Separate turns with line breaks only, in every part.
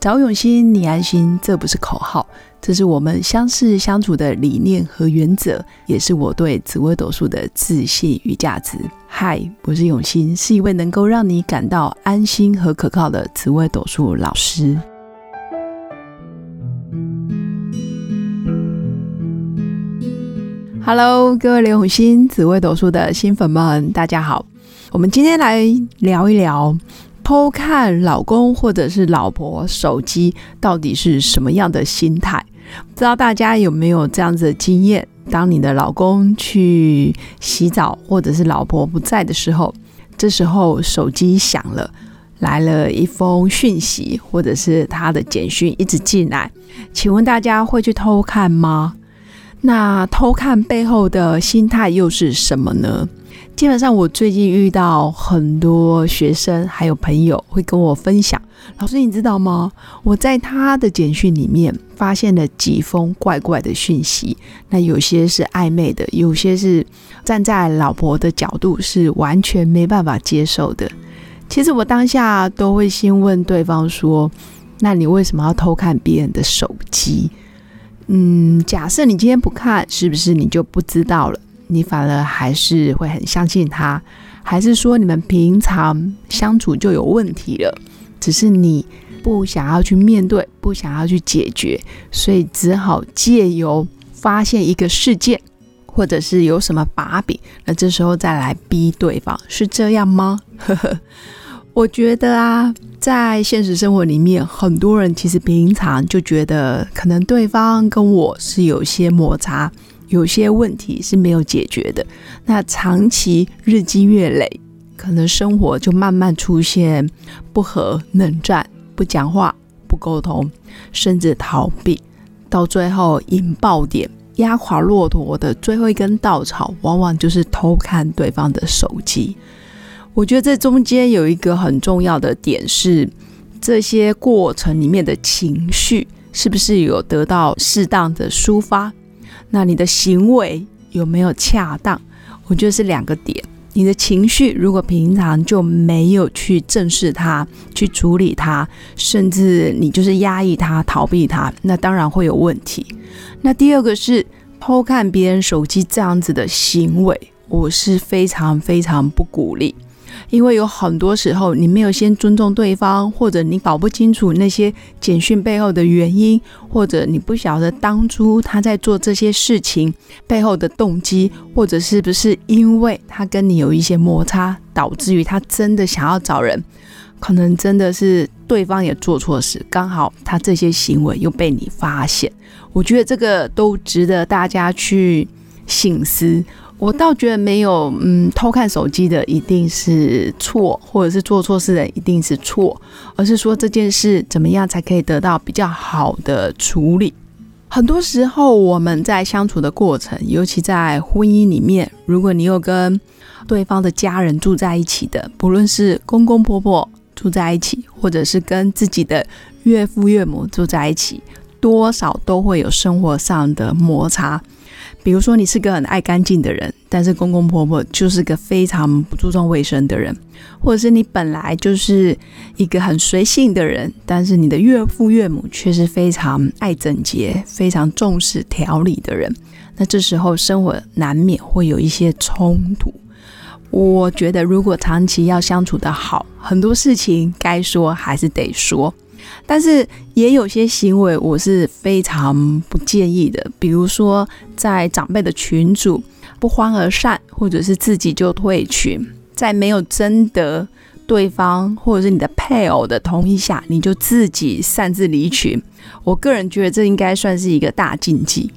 找永新，你安心，这不是口号，这是我们相识相处的理念和原则，也是我对紫微斗数的自信与价值。嗨，我是永新，是一位能够让你感到安心和可靠的紫微斗数老师。Hello，各位刘永新紫微斗数的新粉们，大家好。我们今天来聊一聊偷看老公或者是老婆手机到底是什么样的心态？不知道大家有没有这样子的经验？当你的老公去洗澡，或者是老婆不在的时候，这时候手机响了，来了一封讯息，或者是他的简讯一直进来，请问大家会去偷看吗？那偷看背后的心态又是什么呢？基本上，我最近遇到很多学生还有朋友会跟我分享，老师你知道吗？我在他的简讯里面发现了几封怪怪的讯息，那有些是暧昧的，有些是站在老婆的角度是完全没办法接受的。其实我当下都会先问对方说：“那你为什么要偷看别人的手机？”嗯，假设你今天不看，是不是你就不知道了？你反而还是会很相信他，还是说你们平常相处就有问题了？只是你不想要去面对，不想要去解决，所以只好借由发现一个事件，或者是有什么把柄，那这时候再来逼对方，是这样吗？呵呵，我觉得啊，在现实生活里面，很多人其实平常就觉得，可能对方跟我是有些摩擦。有些问题是没有解决的，那长期日积月累，可能生活就慢慢出现不和、冷战、不讲话、不沟通，甚至逃避，到最后引爆点、压垮骆驼的最后一根稻草，往往就是偷看对方的手机。我觉得这中间有一个很重要的点是，这些过程里面的情绪是不是有得到适当的抒发？那你的行为有没有恰当？我觉得是两个点。你的情绪如果平常就没有去正视它、去处理它，甚至你就是压抑它、逃避它，那当然会有问题。那第二个是偷看别人手机这样子的行为，我是非常非常不鼓励。因为有很多时候，你没有先尊重对方，或者你搞不清楚那些简讯背后的原因，或者你不晓得当初他在做这些事情背后的动机，或者是不是因为他跟你有一些摩擦，导致于他真的想要找人，可能真的是对方也做错事，刚好他这些行为又被你发现，我觉得这个都值得大家去醒思。我倒觉得没有，嗯，偷看手机的一定是错，或者是做错事的一定是错，而是说这件事怎么样才可以得到比较好的处理。很多时候我们在相处的过程，尤其在婚姻里面，如果你有跟对方的家人住在一起的，不论是公公婆婆住在一起，或者是跟自己的岳父岳母住在一起，多少都会有生活上的摩擦。比如说，你是个很爱干净的人，但是公公婆婆就是个非常不注重卫生的人；或者是你本来就是一个很随性的人，但是你的岳父岳母却是非常爱整洁、非常重视条理的人。那这时候生活难免会有一些冲突。我觉得，如果长期要相处的好，很多事情该说还是得说。但是也有些行为我是非常不建议的，比如说在长辈的群组不欢而散，或者是自己就退群，在没有征得对方或者是你的配偶的同意下，你就自己擅自离群。我个人觉得这应该算是一个大禁忌。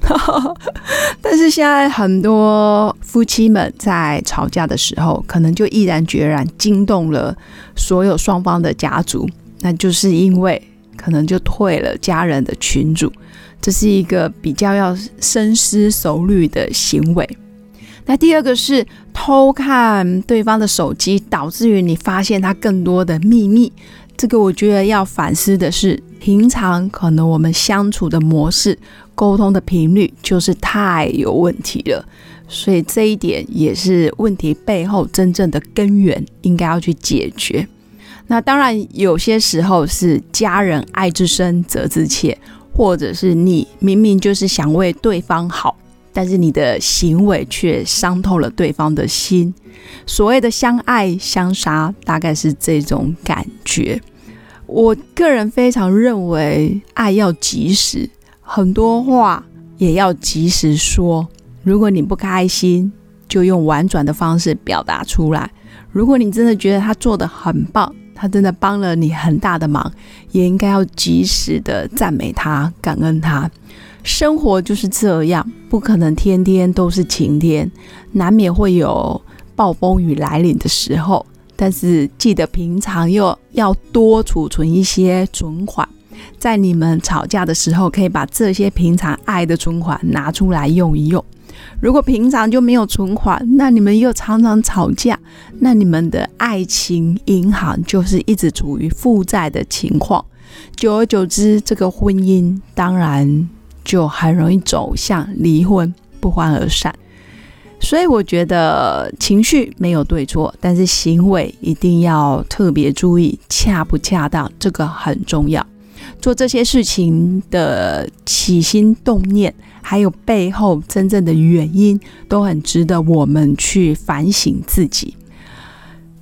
但是现在很多夫妻们在吵架的时候，可能就毅然决然惊动了所有双方的家族。那就是因为可能就退了家人的群主，这是一个比较要深思熟虑的行为。那第二个是偷看对方的手机，导致于你发现他更多的秘密。这个我觉得要反思的是，平常可能我们相处的模式、沟通的频率就是太有问题了，所以这一点也是问题背后真正的根源，应该要去解决。那当然，有些时候是家人爱之深责之切，或者是你明明就是想为对方好，但是你的行为却伤透了对方的心。所谓的相爱相杀，大概是这种感觉。我个人非常认为，爱要及时，很多话也要及时说。如果你不开心，就用婉转的方式表达出来；如果你真的觉得他做的很棒，他真的帮了你很大的忙，也应该要及时的赞美他、感恩他。生活就是这样，不可能天天都是晴天，难免会有暴风雨来临的时候。但是记得平常又要多储存一些存款，在你们吵架的时候，可以把这些平常爱的存款拿出来用一用。如果平常就没有存款，那你们又常常吵架，那你们的爱情银行就是一直处于负债的情况。久而久之，这个婚姻当然就很容易走向离婚、不欢而散。所以我觉得情绪没有对错，但是行为一定要特别注意恰不恰当，这个很重要。做这些事情的起心动念，还有背后真正的原因，都很值得我们去反省自己。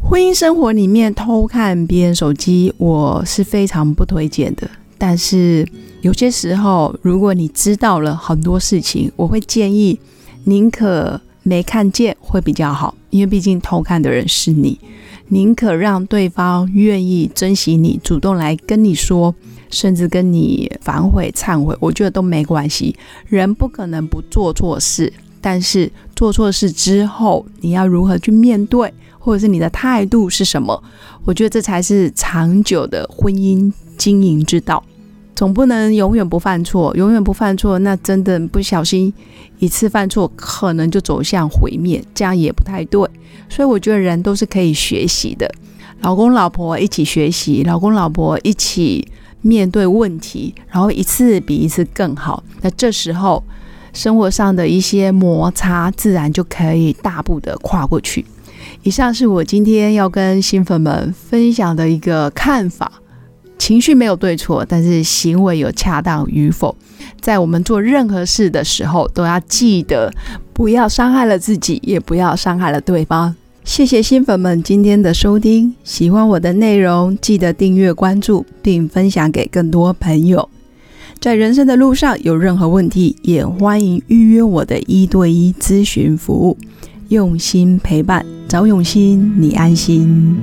婚姻生活里面偷看别人手机，我是非常不推荐的。但是有些时候，如果你知道了很多事情，我会建议宁可没看见会比较好，因为毕竟偷看的人是你。宁可让对方愿意珍惜你，主动来跟你说。甚至跟你反悔、忏悔，我觉得都没关系。人不可能不做错事，但是做错事之后，你要如何去面对，或者是你的态度是什么？我觉得这才是长久的婚姻经营之道。总不能永远不犯错，永远不犯错，那真的不小心一次犯错，可能就走向毁灭，这样也不太对。所以我觉得人都是可以学习的，老公老婆一起学习，老公老婆一起。面对问题，然后一次比一次更好。那这时候，生活上的一些摩擦，自然就可以大步的跨过去。以上是我今天要跟新粉们分享的一个看法。情绪没有对错，但是行为有恰当与否，在我们做任何事的时候，都要记得不要伤害了自己，也不要伤害了对方。谢谢新粉们今天的收听，喜欢我的内容，记得订阅、关注，并分享给更多朋友。在人生的路上有任何问题，也欢迎预约我的一对一咨询服务。用心陪伴，找永心，你安心。